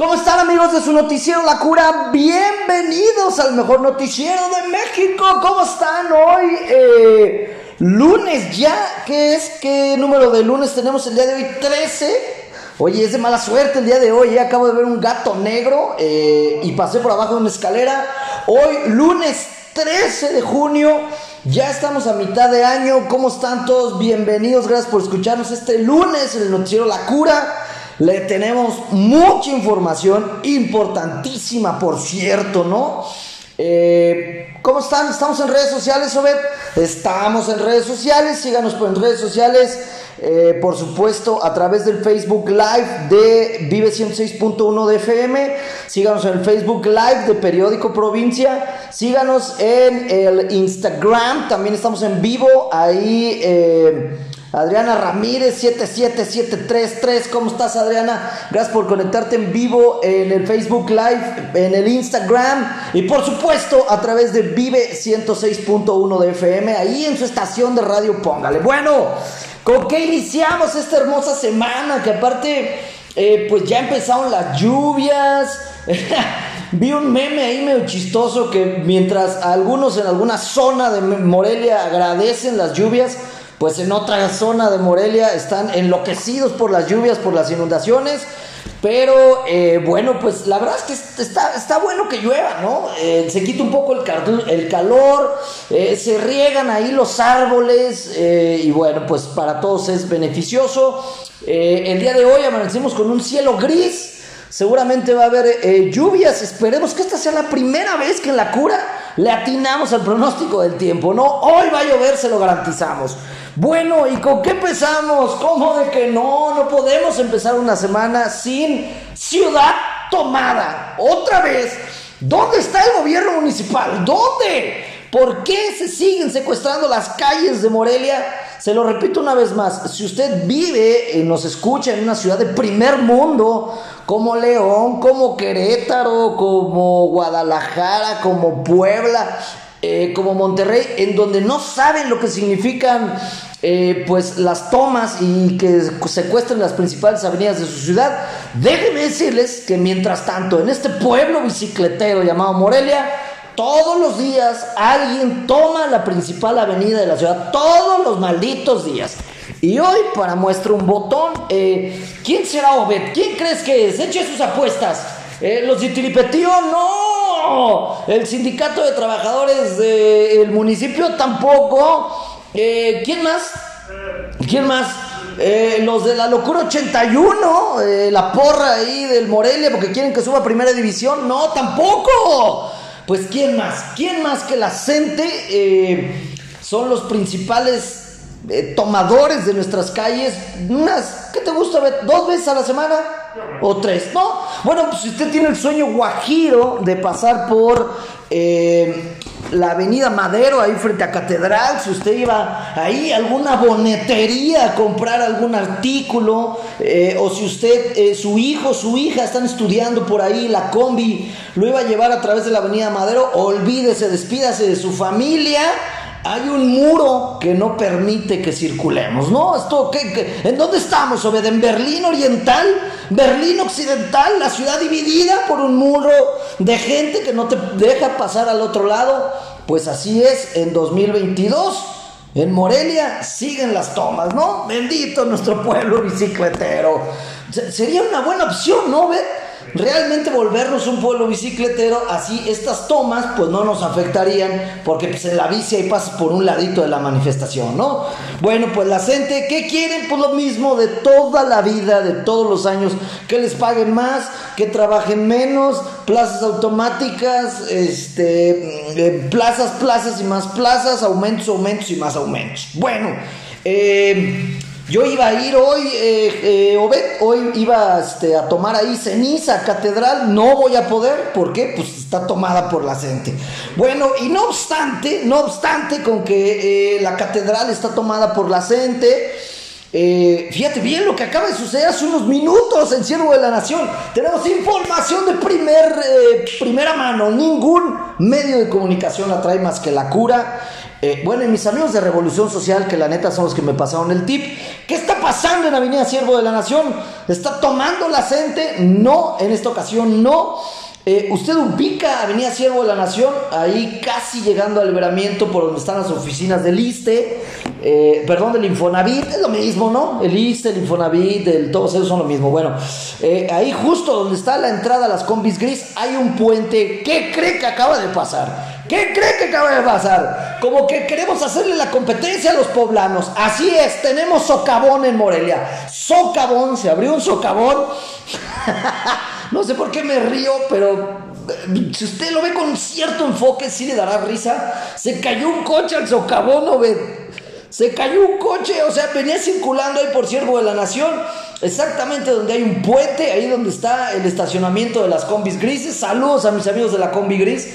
¿Cómo están amigos de su noticiero La Cura? Bienvenidos al mejor noticiero de México. ¿Cómo están hoy? Eh, lunes ya. ¿Qué es? ¿Qué número de lunes tenemos el día de hoy? 13. Oye, es de mala suerte el día de hoy. Acabo de ver un gato negro eh, y pasé por abajo de una escalera. Hoy, lunes 13 de junio. Ya estamos a mitad de año. ¿Cómo están todos? Bienvenidos. Gracias por escucharnos este lunes en el noticiero La Cura. Le tenemos mucha información, importantísima, por cierto, ¿no? Eh, ¿Cómo están? ¿Estamos en redes sociales, Obed? Estamos en redes sociales, síganos por en redes sociales, eh, por supuesto, a través del Facebook Live de Vive 106.1 de FM, síganos en el Facebook Live de Periódico Provincia, síganos en el Instagram, también estamos en vivo, ahí... Eh, Adriana Ramírez 77733, ¿cómo estás Adriana? Gracias por conectarte en vivo en el Facebook Live, en el Instagram y por supuesto a través de Vive 106.1 de FM, ahí en su estación de radio, póngale. Bueno, ¿con qué iniciamos esta hermosa semana? Que aparte, eh, pues ya empezaron las lluvias. Vi un meme ahí medio chistoso que mientras algunos en alguna zona de Morelia agradecen las lluvias, pues en otra zona de Morelia están enloquecidos por las lluvias, por las inundaciones. Pero eh, bueno, pues la verdad es que está, bueno que llueva, ¿no? Eh, se quita un poco el, el calor, eh, se riegan ahí los árboles y bueno, pues para todos es beneficioso. el día de hoy amanecemos con un cielo gris, seguramente va a haber lluvias, esperemos que esta sea la primera vez que en la cura le atinamos al pronóstico del tiempo, ¿no? Hoy va a llover, se lo garantizamos. Bueno, ¿y con qué empezamos? ¿Cómo de que no? No podemos empezar una semana sin ciudad tomada. Otra vez, ¿dónde está el gobierno municipal? ¿Dónde? ¿Por qué se siguen secuestrando las calles de Morelia? Se lo repito una vez más, si usted vive y nos escucha en una ciudad de primer mundo, como León, como Querétaro, como Guadalajara, como Puebla, eh, como Monterrey, en donde no saben lo que significan eh, pues las tomas y que secuestren las principales avenidas de su ciudad, déjenme decirles que mientras tanto en este pueblo bicicletero llamado Morelia, todos los días alguien toma la principal avenida de la ciudad, todos los malditos días. Y hoy, para muestra un botón, eh, ¿quién será Obed? ¿Quién crees que es? Eche sus apuestas. ¿Los de Tiripetío? No. El sindicato de trabajadores del municipio tampoco. Eh, ¿Quién más? ¿Quién más? Eh, los de la locura 81, eh, la porra ahí del Morelia porque quieren que suba a primera división. No, tampoco. Pues ¿quién más? ¿Quién más que la gente son los principales tomadores de nuestras calles? Unas, ¿qué te gusta? ¿Dos veces a la semana? O tres, ¿no? Bueno, pues si usted tiene el sueño guajiro de pasar por eh, la avenida Madero, ahí frente a Catedral, si usted iba ahí a alguna bonetería a comprar algún artículo, eh, o si usted, eh, su hijo, su hija están estudiando por ahí, la combi lo iba a llevar a través de la avenida Madero, olvídese, despídase de su familia hay un muro que no permite que circulemos, ¿no? Esto, ¿qué, en dónde estamos, Obed? ¿En Berlín Oriental? ¿Berlín Occidental? ¿La ciudad dividida por un muro de gente que no te deja pasar al otro lado? Pues así es en 2022. En Morelia siguen las tomas, ¿no? Bendito nuestro pueblo bicicletero. Sería una buena opción, ¿no, Obed? Realmente volvernos un pueblo bicicletero, así estas tomas pues no nos afectarían porque pues en la bici ahí pasas por un ladito de la manifestación, ¿no? Bueno, pues la gente, ¿qué quieren? Pues lo mismo de toda la vida, de todos los años, que les paguen más, que trabajen menos, plazas automáticas, este, eh, plazas, plazas y más plazas, aumentos, aumentos y más aumentos. Bueno, eh... Yo iba a ir hoy, eh, eh, Obed, hoy iba este, a tomar ahí ceniza, catedral, no voy a poder, ¿por qué? Pues está tomada por la gente. Bueno, y no obstante, no obstante con que eh, la catedral está tomada por la gente, fíjate bien lo que acaba de suceder hace unos minutos en Siervo de la Nación. Tenemos información de primer, primera mano. Ningún medio de comunicación la trae más que la cura. Bueno, y mis amigos de Revolución Social, que la neta son los que me pasaron el tip, ¿Qué está pasando en Avenida Siervo de la Nación? ¿Está tomando la gente? No, en esta ocasión no. Eh, usted ubica Avenida Siervo de la Nación, ahí casi llegando al liberamiento por donde están las oficinas del ISTE, eh, perdón, del Infonavit, es lo mismo, ¿no? El ISTE, el Infonavit, el, todos esos son lo mismo. Bueno, eh, ahí justo donde está la entrada a las combis gris hay un puente. ¿Qué cree que acaba de pasar? ¿Qué cree que acaba de pasar? Como que queremos hacerle la competencia a los poblanos. Así es, tenemos socavón en Morelia. Socavón, se abrió un socavón. No sé por qué me río, pero eh, si usted lo ve con cierto enfoque, sí le dará risa. Se cayó un coche al socavón, ¿no ve? Se cayó un coche, o sea, venía circulando ahí por Siervo de la Nación, exactamente donde hay un puente, ahí donde está el estacionamiento de las combis grises. Saludos a mis amigos de la combi gris.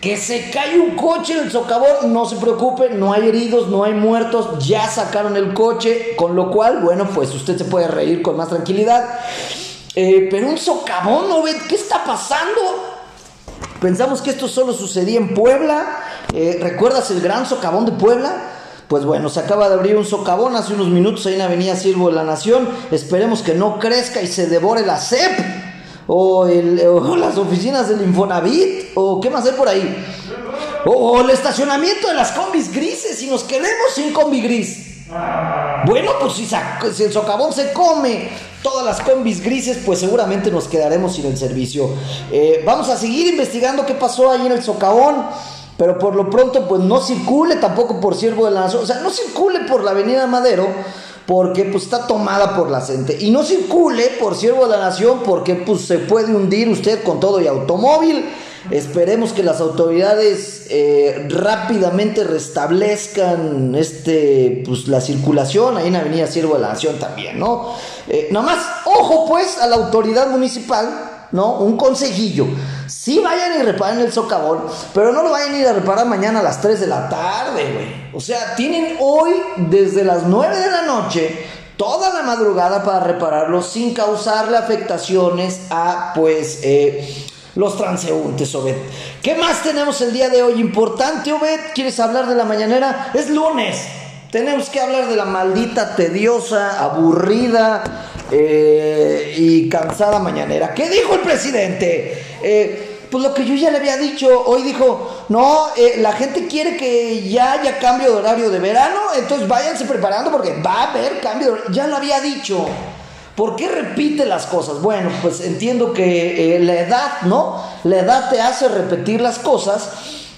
Que se cae un coche en el socavón, no se preocupen, no hay heridos, no hay muertos, ya sacaron el coche, con lo cual, bueno, pues usted se puede reír con más tranquilidad. Eh, pero un socavón, ¿no ¿Qué está pasando? Pensamos que esto solo sucedía en Puebla. Eh, ¿Recuerdas el gran socavón de Puebla? Pues bueno, se acaba de abrir un socavón hace unos minutos ahí en Avenida Sirvo de la Nación. Esperemos que no crezca y se devore la CEP. O, las oficinas del Infonavit. O qué más hay por ahí. O, o el estacionamiento de las combis grises. Y nos quedemos sin combi gris. Bueno, pues si, el socavón se come todas las combis grises, pues seguramente nos quedaremos sin el servicio. Eh, vamos a seguir investigando qué pasó ahí en el socavón. Pero por lo pronto, pues no circule tampoco por Siervo de la Nación. O sea, no circule por la Avenida Madero porque pues está tomada por la gente. Y no circule por Siervo de la Nación porque pues se puede hundir usted con todo y automóvil. Esperemos que las autoridades eh, rápidamente restablezcan este, pues, la circulación ahí en Avenida Siervo de la Nación también, ¿no? Eh, nada más, ojo pues a la autoridad municipal, ¿no? Un consejillo. Sí vayan y reparen el socavón, pero no lo vayan a ir a reparar mañana a las 3 de la tarde, güey. O sea, tienen hoy desde las 9 de la noche toda la madrugada para repararlo sin causarle afectaciones a, pues, eh, los transeúntes, Obed. ¿Qué más tenemos el día de hoy importante, Obed? ¿Quieres hablar de la mañanera? Es lunes. Tenemos que hablar de la maldita, tediosa, aburrida eh, y cansada mañanera. ¿Qué dijo el presidente? Eh, pues lo que yo ya le había dicho, hoy dijo, no, eh, la gente quiere que ya haya cambio de horario de verano, entonces váyanse preparando porque va a haber cambio de horario. Ya lo había dicho. ¿Por qué repite las cosas? Bueno, pues entiendo que la edad, ¿no? La edad te hace repetir las cosas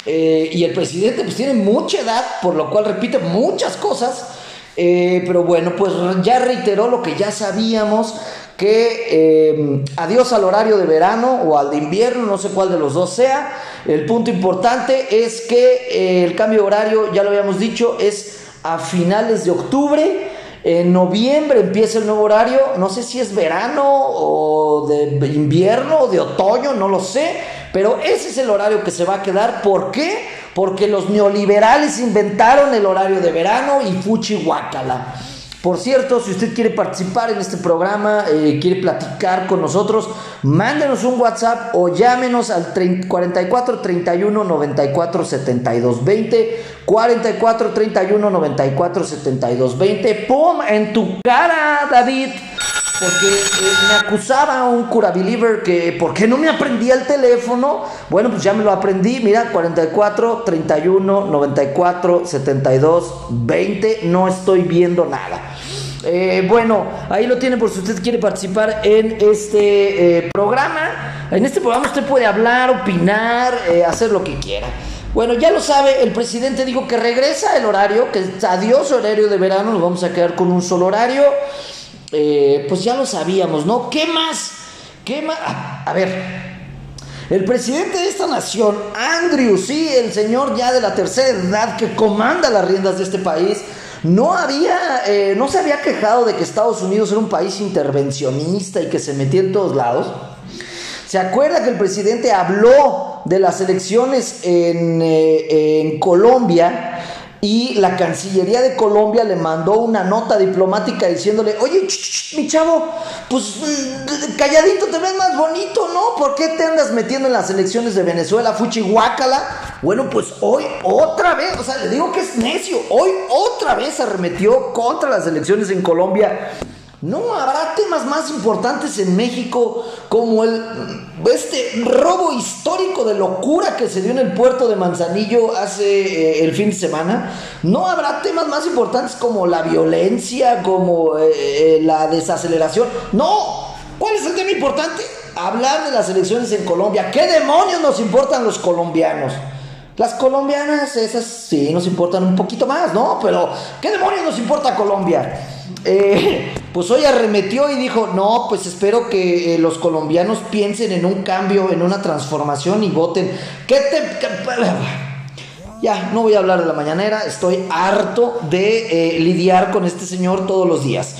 y el presidente pues tiene mucha edad, por lo cual repite muchas cosas. Eh, pero bueno, pues ya reiteró lo que ya sabíamos, que adiós al horario de verano o al de invierno, no sé cuál de los dos sea. El punto importante es que el cambio de horario, ya lo habíamos dicho, es a finales de octubre. En noviembre empieza el nuevo horario, no sé si es verano o de invierno o de otoño, no lo sé, pero ese es el horario que se va a quedar. ¿Por qué? Porque los neoliberales inventaron el horario de verano y fuchi guacala. Por cierto, si usted quiere participar en este programa, eh, quiere platicar con nosotros, mándenos un WhatsApp o llámenos al 44 31 94 72 20. 44 31 94 72 20. ¡Pum! En tu cara, David. Porque eh, me acusaba un cura believer que ¿por qué no me aprendía el teléfono? Bueno, pues ya me lo aprendí. Mira, 44 31 94 72 20. No estoy viendo nada. Eh, bueno, ahí lo tiene por si usted quiere participar en este eh, programa. En este programa usted puede hablar, opinar, hacer lo que quiera. Bueno, ya lo sabe, el presidente dijo que regresa el horario, que adiós horario de verano, nos vamos a quedar con un solo horario. Eh, pues ya lo sabíamos, ¿no? ¿Qué más? ¿Qué más? Ah, a, ver, el presidente de esta nación, Andrew, sí, el señor ya de la tercera edad que comanda las riendas de este país, no había, eh, no se había quejado de que Estados Unidos era un país intervencionista y que se metía en todos lados. ¿Se acuerda que el presidente habló de las elecciones en, eh, en Colombia? Y la Cancillería de Colombia le mandó una nota diplomática diciéndole, oye, mi chavo, pues mm, calladito te ves más bonito, ¿no? ¿Por qué te andas metiendo en las elecciones de Venezuela, Fuchihuacala? Bueno, pues hoy otra vez, o sea, le digo que es necio, hoy otra vez arremetió contra las elecciones en Colombia. No habrá temas más importantes en México como el este robo histórico de locura que se dio en el puerto de Manzanillo hace eh, el fin de semana. No habrá temas más importantes como la violencia, como eh, eh, la desaceleración. No. ¿Cuál es el tema importante? Hablar de las elecciones en Colombia. ¿Qué demonios nos importan los colombianos? Las colombianas, esas sí nos importan un poquito más, ¿no? Pero ¿qué demonios nos importa Colombia? Eh, pues hoy arremetió y dijo, no, pues espero que eh, los colombianos piensen en un cambio, en una transformación y voten. ¿Qué te... ya, no voy a hablar de la mañanera, estoy harto de eh, lidiar con este señor todos los días.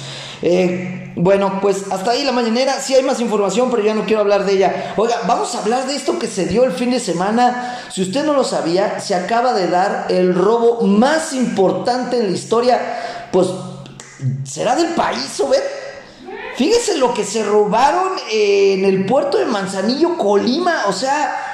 bueno, pues hasta ahí la mañanera, sí hay más información, pero ya no quiero hablar de ella. Oiga, vamos a hablar de esto que se dio el fin de semana. Si usted no lo sabía, se acaba de dar el robo más importante en la historia, pues ¿Será del país, o ver? Fíjese lo que se robaron en el puerto de Manzanillo, Colima. O sea,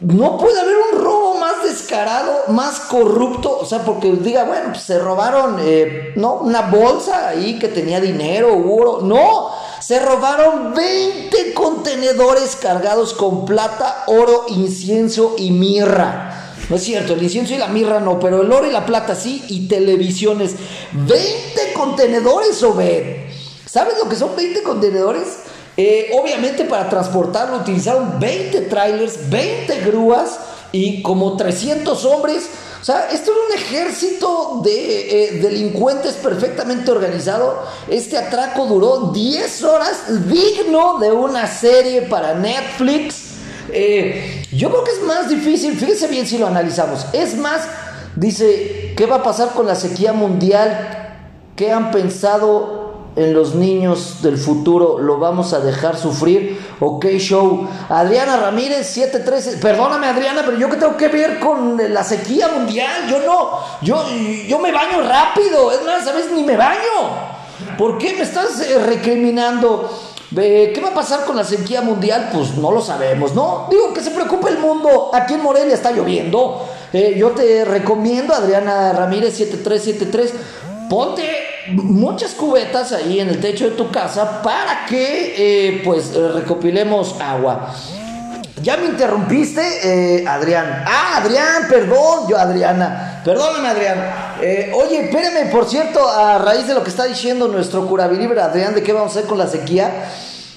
no puede haber un robo más descarado, más corrupto. O sea, porque diga, bueno, pues se robaron, eh, ¿no? Una bolsa ahí que tenía dinero, oro. No, se robaron 20 contenedores cargados con plata, oro, incienso y mirra. No es cierto, el incienso y la mirra no, pero el oro y la plata sí, y televisiones. 20 contenedores, Obed. ¿Sabes lo que son 20 contenedores? Eh, obviamente para transportarlo utilizaron 20 trailers, 20 grúas y como 300 hombres. O sea, esto era un ejército de eh, delincuentes perfectamente organizado. Este atraco duró 10 horas, digno de una serie para Netflix. Eh, yo creo que es más difícil, fíjese bien si lo analizamos, es más, dice, ¿qué va a pasar con la sequía mundial? ¿Qué han pensado en los niños del futuro? ¿Lo vamos a dejar sufrir? Ok, show. Adriana Ramírez, 713. Perdóname, Adriana, pero yo qué tengo que ver con la sequía mundial. Yo no, yo, yo me baño rápido. Es más, ¿sabes? Ni me baño. ¿Por qué me estás eh, ¿Qué va a pasar con la sequía mundial? Pues no lo sabemos, ¿no? Digo que se preocupe el mundo. Aquí en Morelia está lloviendo. Eh, yo te recomiendo, Adriana Ramírez 7373, ponte muchas cubetas ahí en el techo de tu casa para que eh, pues recopilemos agua. Ya me interrumpiste, eh, Adrián. Ah, Adrián, perdón, yo Adriana. Perdóname, Adrián. oye, espérame, por cierto, a raíz de lo que está diciendo nuestro curabilibre Adrián, de qué vamos a hacer con la sequía.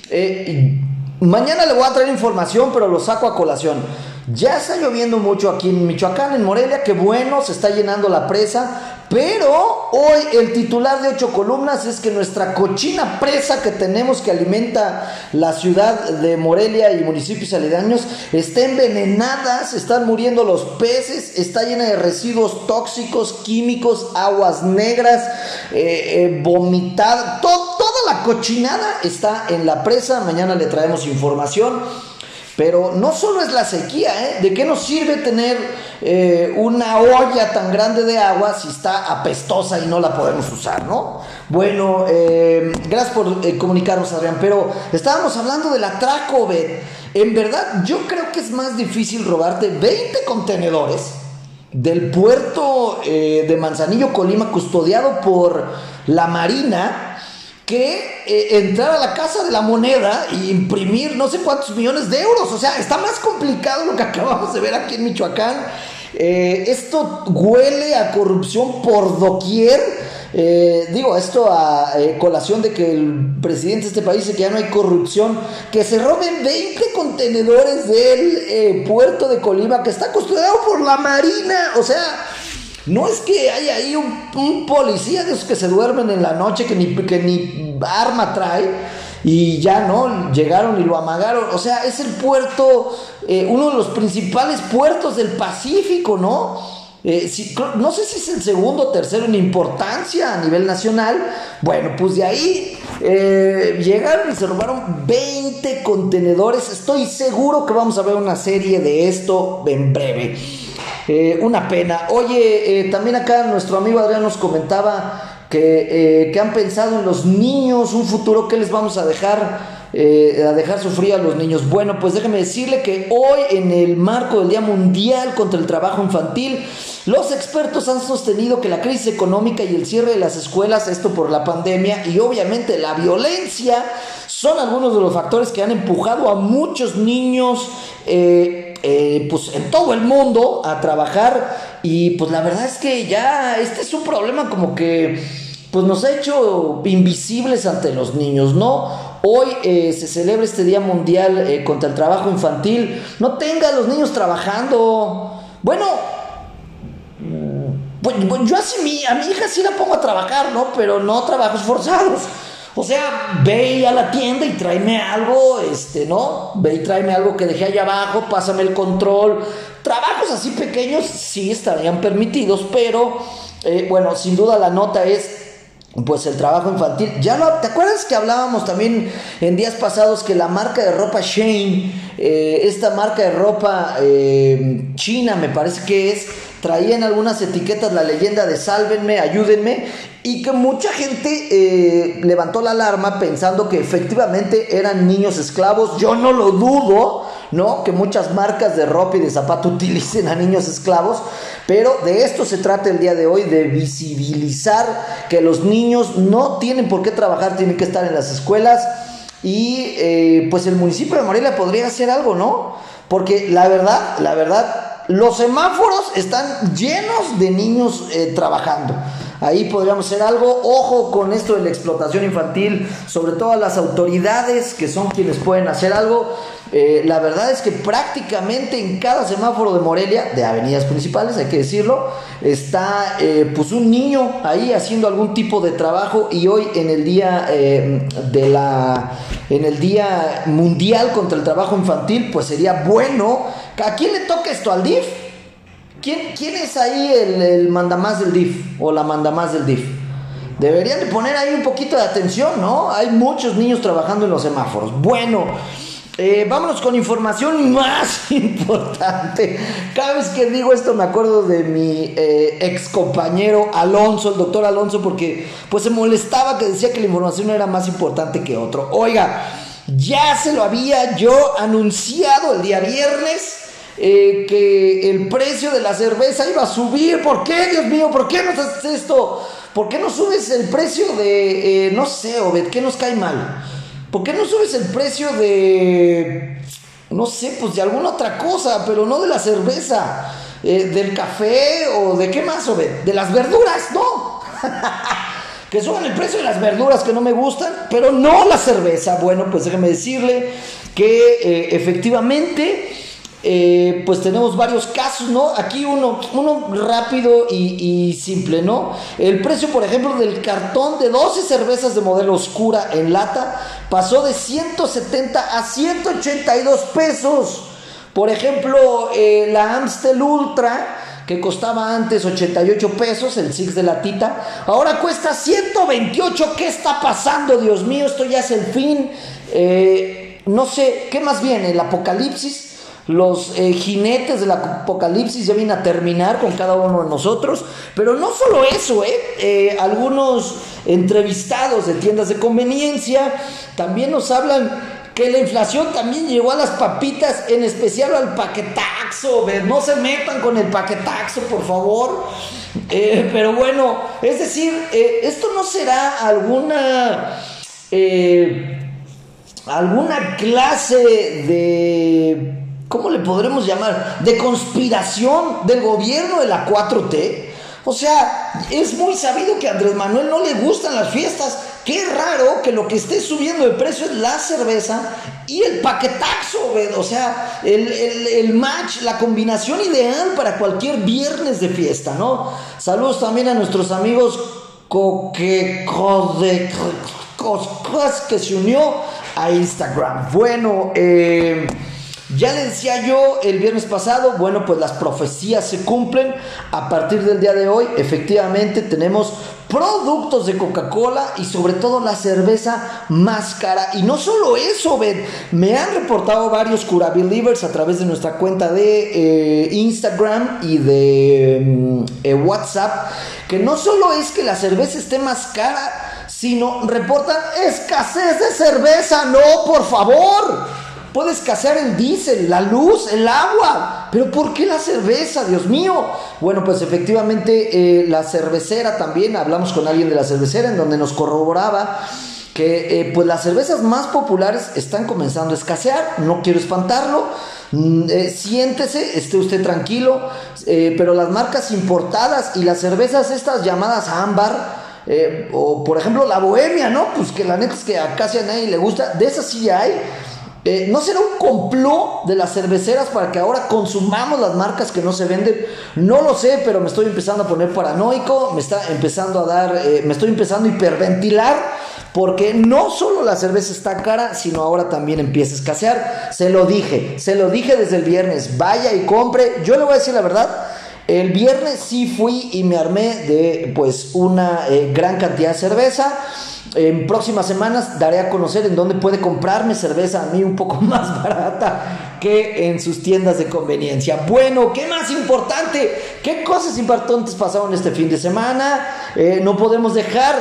Eh, mañana le voy a traer información, pero lo saco a colación. Ya está lloviendo mucho aquí en Michoacán, en Morelia, que bueno, se está llenando la presa. Pero hoy el titular de ocho columnas es que nuestra cochina presa que tenemos que alimenta la ciudad de Morelia y municipios aledaños está envenenada, se están muriendo los peces, está llena de residuos tóxicos, químicos, aguas negras, eh, eh, vomitada, toda la cochinada está en la presa. Mañana le traemos información. Pero no solo es la sequía, ¿eh? ¿De qué nos sirve tener eh, una olla tan grande de agua si está apestosa y no la podemos usar, ¿no? Bueno, eh, gracias por eh, comunicarnos, Adrián, pero estábamos hablando del atraco, En verdad, yo creo que es más difícil robarte 20 contenedores del puerto de Manzanillo, Colima, custodiado por la Marina que eh, entrar a la casa de la moneda e imprimir no sé cuántos millones de euros. O sea, está más complicado lo que acabamos de ver aquí en Michoacán. Eh, esto huele a corrupción por doquier. Eh, digo, esto a colación de que el presidente de este país dice que ya no hay corrupción, que se roben 20 contenedores del puerto de Colima, que está custodiado por la Marina. O sea, no es que haya ahí un, policía de esos que se duermen en la noche, que ni, que ni arma trae, y ya no, llegaron y lo amagaron. O sea, es el puerto, eh, uno de los principales puertos del Pacífico, ¿no? Eh, no sé si es el segundo o tercero en importancia a nivel nacional. Bueno, pues de ahí eh, llegaron y se robaron 20 contenedores. Estoy seguro que vamos a ver una serie de esto en breve. Eh, una pena. Oye, eh, también acá nuestro amigo Adrián nos comentaba que, que, han pensado en los niños, un futuro que les vamos a dejar. a dejar sufrir a los niños. Bueno, pues déjeme decirle que hoy en el marco del Día Mundial contra el Trabajo Infantil, los expertos han sostenido que la crisis económica y el cierre de las escuelas, esto por la pandemia y obviamente la violencia, son algunos de los factores que han empujado a muchos niños eh, eh, pues en todo el mundo a trabajar y pues la verdad es que ya este es un problema como que pues nos ha hecho invisibles ante los niños, ¿no? Hoy eh, se celebra este Día Mundial contra el Trabajo Infantil. No tenga a los niños trabajando. Bueno, pues, yo así mi, a mi hija sí la pongo a trabajar, ¿no? Pero no trabajos forzados. O sea, ve a la tienda y tráeme algo, este, ¿no? Ve y tráeme algo que dejé allá abajo, pásame el control. Trabajos así pequeños sí estarían permitidos, pero eh, bueno, sin duda la nota es pues el trabajo infantil. Ya no, ¿te acuerdas que hablábamos también en días pasados que la marca de ropa Shane, eh, esta marca de ropa eh, china me parece que es, traía en algunas etiquetas la leyenda de sálvenme, ayúdenme, y que mucha gente eh, levantó la alarma pensando que efectivamente eran niños esclavos. Yo no lo dudo, ¿no? Que muchas marcas de ropa y de zapato utilicen a niños esclavos, pero de esto se trata el día de hoy, de visibilizar que los niños no tienen por qué trabajar, tienen que estar en las escuelas y eh, pues el municipio de Morelia podría hacer algo, ¿no? Porque la verdad, la verdad, los semáforos están llenos de niños eh, trabajando. Ahí podríamos hacer algo. Ojo con esto de la explotación infantil, sobre todo a las autoridades que son quienes pueden hacer algo. Eh, la verdad es que prácticamente en cada semáforo de Morelia, de avenidas principales, hay que decirlo, está eh, pues un niño ahí haciendo algún tipo de trabajo y hoy en el día de la en el día mundial contra el trabajo infantil, pues sería bueno. ¿A quién le toca esto? ¿Al DIF? ¿Quién, es ahí el, el mandamás del DIF o la mandamás del DIF? Deberían de poner ahí un poquito de atención, ¿no? Hay muchos niños trabajando en los semáforos. Bueno. Eh, vámonos con información más importante. Cada vez que digo esto me acuerdo de mi eh, ex compañero Alonso, el doctor Alonso, porque pues se molestaba que decía que la información era más importante que otro. Oiga, ya se lo había yo anunciado el día viernes. Eh, que el precio de la cerveza iba a subir. ¿Por qué, Dios mío? ¿Por qué no haces esto? ¿Por qué no subes el precio de, no sé, Obed, ¿qué nos cae mal? ¿Por qué no subes el precio de, no sé, pues de alguna otra cosa, pero no de la cerveza, eh, del café o de qué más, o de las verduras, no? que suban el precio de las verduras que no me gustan, pero no la cerveza. Bueno, pues déjeme decirle que eh, efectivamente eh, pues tenemos varios casos, ¿no? Aquí uno, uno rápido y, simple, ¿no? El precio, por ejemplo, del cartón de 12 cervezas de modelo oscura en lata pasó de 170 a 182 pesos. Por ejemplo, eh, la Amstel Ultra, que costaba antes 88 pesos, el Six de latita, ahora cuesta 128. ¿Qué está pasando? Dios mío, esto ya es el fin. Eh, no sé, ¿qué más viene? ¿El apocalipsis? Los eh, jinetes del apocalipsis ya vienen a terminar con cada uno de nosotros. Pero no solo eso, ¿eh? ¿eh? algunos entrevistados de tiendas de conveniencia también nos hablan que la inflación también llegó a las papitas, en especial al paquetaxo. No se metan con el paquetaxo, por favor. Eh, pero bueno, es decir, esto no será alguna alguna clase de ¿cómo le podremos llamar? De conspiración del gobierno de la 4T. O sea, es muy sabido que a Andrés Manuel no le gustan las fiestas. Qué raro que lo que esté subiendo de precio es la cerveza y el paquetaxo, o sea, el, match, la combinación ideal para cualquier viernes de fiesta, ¿no? Saludos también a nuestros amigos que se unió a Instagram. Bueno, eh. Ya le decía yo el viernes pasado, bueno, pues las profecías se cumplen. A partir del día de hoy, efectivamente, tenemos productos de Coca-Cola y sobre todo la cerveza más cara. Y no solo eso, ven, me han reportado varios Cura Believers a través de nuestra cuenta de eh, Instagram y de mm, eh, WhatsApp, que no solo es que la cerveza esté más cara, sino reportan escasez de cerveza. No, por favor. Puede escasear el diésel, la luz, el agua. Pero ¿por qué la cerveza, Dios mío? Bueno, pues efectivamente eh, la cervecera también, hablamos con alguien de la cervecera en donde nos corroboraba que eh, pues las cervezas más populares están comenzando a escasear. No quiero espantarlo. Mm, eh, siéntese, esté usted tranquilo. pero las marcas importadas y las cervezas estas llamadas ámbar, o por ejemplo la bohemia, ¿no? Pues que la neta es que a casi a nadie le gusta, de esas sí hay. Eh, ¿No será un complot de las cerveceras para que ahora consumamos las marcas que no se venden? No lo sé, pero me estoy empezando a poner paranoico, me está empezando a dar, eh, me estoy empezando a hiperventilar, porque no solo la cerveza está cara, sino ahora también empieza a escasear. Se lo dije, se lo dije desde el viernes, vaya y compre. Yo le voy a decir la verdad, el viernes sí fui y me armé de pues una eh, gran cantidad de cerveza. En próximas semanas daré a conocer en dónde puede comprarme cerveza a mí un poco más barata que en sus tiendas de conveniencia. Bueno, ¿qué más importante? ¿Qué cosas importantes pasaron este fin de semana? Eh, no podemos dejar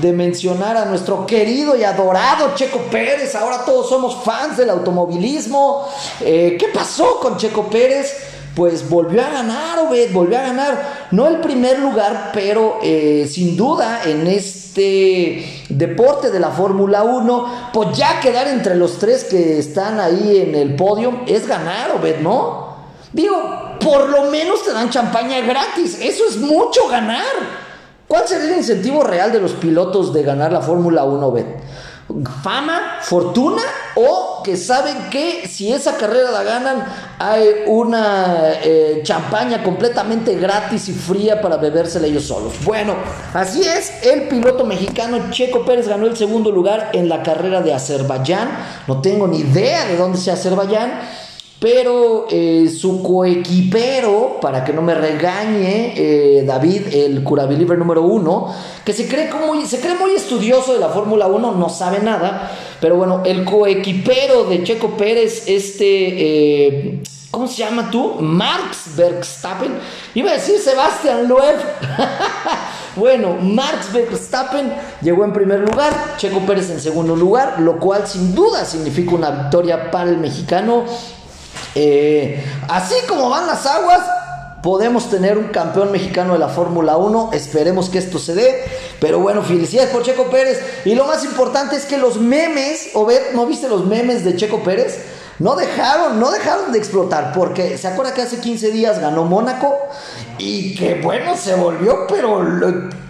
de mencionar a nuestro querido y adorado Checo Pérez. Ahora todos somos fans del automovilismo. Eh, ¿Qué pasó con Checo Pérez? Pues volvió a ganar, Obed, volvió a ganar. No el primer lugar, pero eh, sin duda en este deporte de la Fórmula 1, pues ya quedar entre los tres que están ahí en el podio es ganar, Obed, ¿no? Digo, por lo menos te dan champaña gratis, eso es mucho ganar. ¿Cuál sería el incentivo real de los pilotos de ganar la Fórmula 1, Obed? Fama, fortuna o que saben que si esa carrera la ganan hay una eh, champaña completamente gratis y fría para bebérsela ellos solos. Bueno, así es, el piloto mexicano Checo Pérez ganó el segundo lugar en la carrera de Azerbaiyán. No tengo ni idea de dónde sea Azerbaiyán pero eh, su coequipero, para que no me regañe eh, David, el cura believer número uno, que se cree, como, se cree muy estudioso de la Fórmula 1, no sabe nada, pero bueno, el coequipero de Checo Pérez, este, eh, ¿cómo se llama tú? Marx Verstappen, iba a decir Sebastián Loeb. bueno, Marx Verstappen llegó en primer lugar, Checo Pérez en segundo lugar, lo cual sin duda significa una victoria para el mexicano eh, así como van las aguas, podemos tener un campeón mexicano de la Fórmula 1. Esperemos que esto se dé. Pero bueno, felicidades por Checo Pérez. Y lo más importante es que los memes, o ver, ¿no viste los memes de Checo Pérez? No dejaron, no dejaron de explotar, porque se acuerda que hace 15 días ganó Mónaco y que bueno, se volvió, pero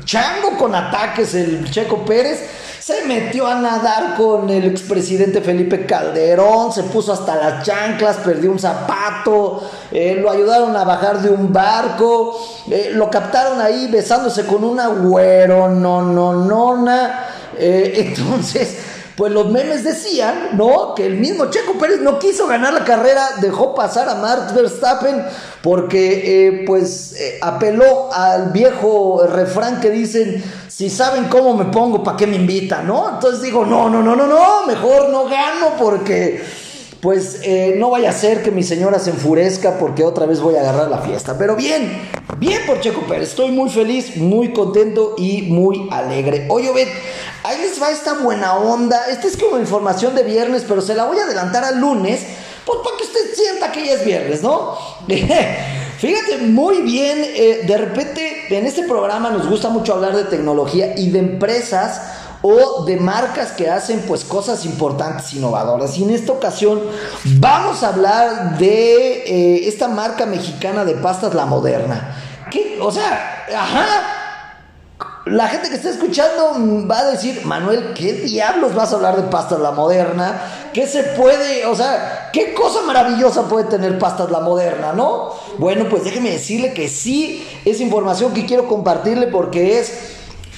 chango con ataques el Checo Pérez se metió a nadar con el expresidente Felipe Calderón, se puso hasta las chanclas, perdió un zapato, eh, lo ayudaron a bajar de un barco, eh, lo captaron ahí besándose con una güero, no, no, nona. Eh, entonces, pues los memes decían, ¿no? Que el mismo Checo Pérez no quiso ganar la carrera, dejó pasar a Max Verstappen porque, pues, apeló al viejo refrán que dicen si saben cómo me pongo, ¿para qué me invitan? ¿No? Entonces digo, no, no, no, no, no, mejor no gano porque pues eh, no vaya a ser que mi señora se enfurezca porque otra vez voy a agarrar la fiesta. Pero bien, bien por Checo Pérez, estoy muy feliz, muy contento y muy alegre. Oye, ven, ahí les va esta buena onda. Esta es como información de viernes, pero se la voy a adelantar al lunes, pues para que usted sienta que ya es viernes, ¿no? Fíjate muy bien, eh, de repente en este programa nos gusta mucho hablar de tecnología y de empresas o de marcas que hacen pues cosas importantes, innovadoras. Y en esta ocasión vamos a hablar de eh, esta marca mexicana de pastas La Moderna. ¿Qué? O sea, ajá la gente que está escuchando va a decir, Manuel, ¿qué diablos vas a hablar de pastas la moderna? ¿Qué se puede, o sea, qué cosa maravillosa puede tener pastas la moderna, no? Bueno, pues déjeme decirle que sí, es información que quiero compartirle porque es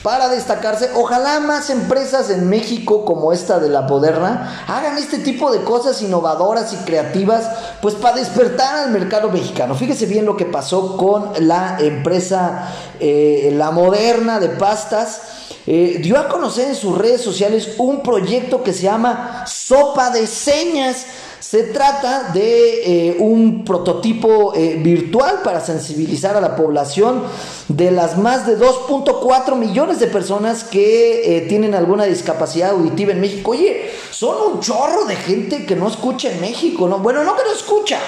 para destacarse. Ojalá más empresas en México como esta de la Moderna hagan este tipo de cosas innovadoras y creativas, pues para despertar al mercado mexicano. Fíjese bien lo que pasó con la empresa eh, La Moderna de pastas. Eh, dio a conocer en sus redes sociales un proyecto que se llama Sopa de Señas. Se trata de eh, un prototipo eh, virtual para sensibilizar a la población de las más de 2.4 millones de personas que eh, tienen alguna discapacidad auditiva en México. Oye, son un chorro de gente que no escucha en México, ¿no? Bueno, no que no escucha,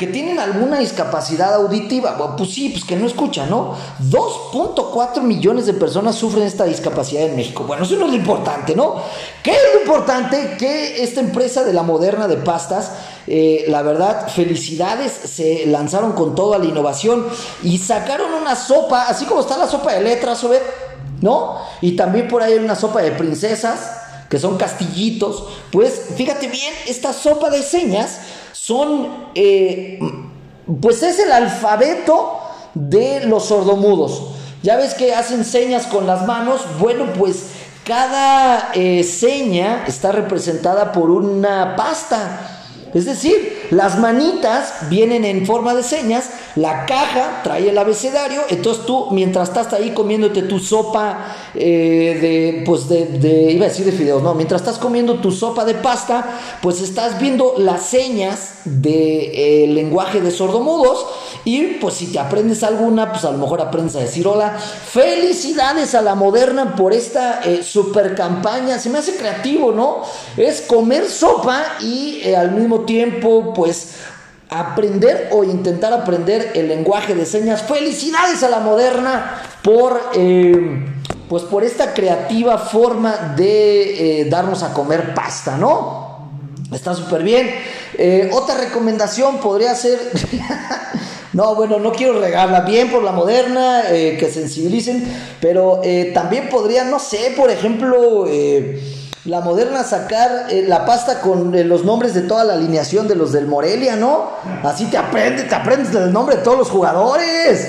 que tienen alguna discapacidad auditiva. pues sí, pues que no escuchan, ¿no? 2.4 millones de personas sufren esta discapacidad en México. Bueno, eso no es lo importante, ¿no? ¿Qué es lo importante? Que esta empresa de la moderna de pastas, eh, la verdad, felicidades, se lanzaron con toda la innovación y sacaron una sopa, así como está la sopa de letras, ¿no? Y también por ahí hay una sopa de princesas que son castillitos. Pues fíjate bien, esta sopa de señas son, eh, pues es el alfabeto de los sordomudos. Ya ves que hacen señas con las manos. Bueno, pues cada eh, seña está representada por una pasta. Es decir, las manitas vienen en forma de señas, la caja trae el abecedario, entonces tú mientras estás ahí comiéndote tu sopa eh, de, pues de, iba a decir de fideos, no, mientras estás comiendo tu sopa de pasta, pues estás viendo las señas del de, eh, lenguaje de sordomudos y pues si te aprendes alguna, pues a lo mejor aprendes a decir hola. Felicidades a la moderna por esta eh, super campaña, se me hace creativo, ¿no? Es comer sopa y al mismo tiempo, pues, aprender o intentar aprender el lenguaje de señas. Felicidades a la moderna por, eh, pues, por esta creativa forma de eh, darnos a comer pasta, ¿no? Está súper bien. Eh, otra recomendación podría ser... No, bueno, no quiero regarla. Bien por la moderna, que sensibilicen, pero también podría, no sé, por ejemplo, la moderna sacar eh, la pasta con eh, los nombres de toda la alineación de los del Morelia, ¿no? Así te aprendes, te aprendes el nombre de todos los jugadores.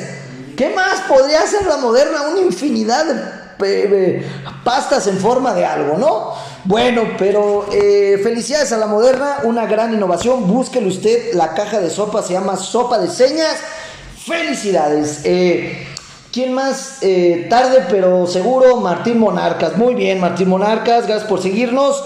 ¿Qué más podría hacer la moderna? Una infinidad de pastas en forma de algo, ¿no? Bueno, pero eh, felicidades a la moderna, una gran innovación. Búsquelo usted, la caja de sopa se llama Sopa de Señas. Felicidades. ¿Quién más? Eh, tarde pero seguro, Martín Monarcas. Muy bien, Martín Monarcas, gracias por seguirnos.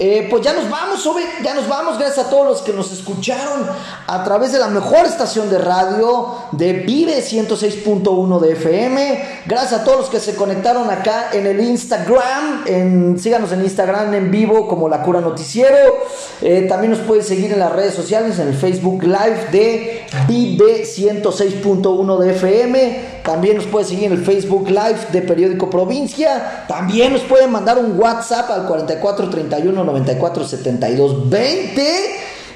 Eh, pues ya nos vamos, ya nos vamos. Gracias a todos los que nos escucharon a través de la mejor estación de radio de Vive 106.1 de FM. Gracias a todos los que se conectaron acá en el Instagram. Síganos en Instagram en vivo como La Cura Noticiero. Eh, también nos pueden seguir en las redes sociales, en el Facebook Live de Vive 106.1 de FM. También nos pueden seguir en el Facebook Live de Periódico Provincia. También nos pueden mandar un WhatsApp al 4431 94 72 20.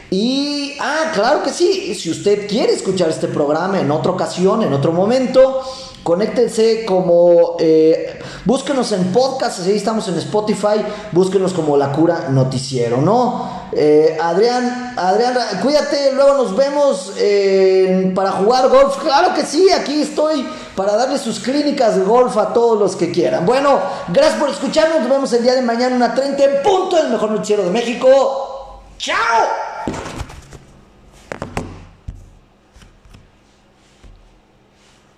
Y, ah, claro que sí, si usted quiere escuchar este programa en otra ocasión, en otro momento, conéctense como, eh, búsquenos en podcast, así estamos en Spotify, búsquenos como La Cura Noticiero, ¿no? Eh, Adrián, Adrián, cuídate, luego nos vemos eh, para jugar golf, claro que sí, aquí estoy para darle sus clínicas de golf a todos los que quieran. Bueno, gracias por escucharnos. Nos vemos el día de mañana, una 30 en punto, el mejor noticiero de México. ¡Chao!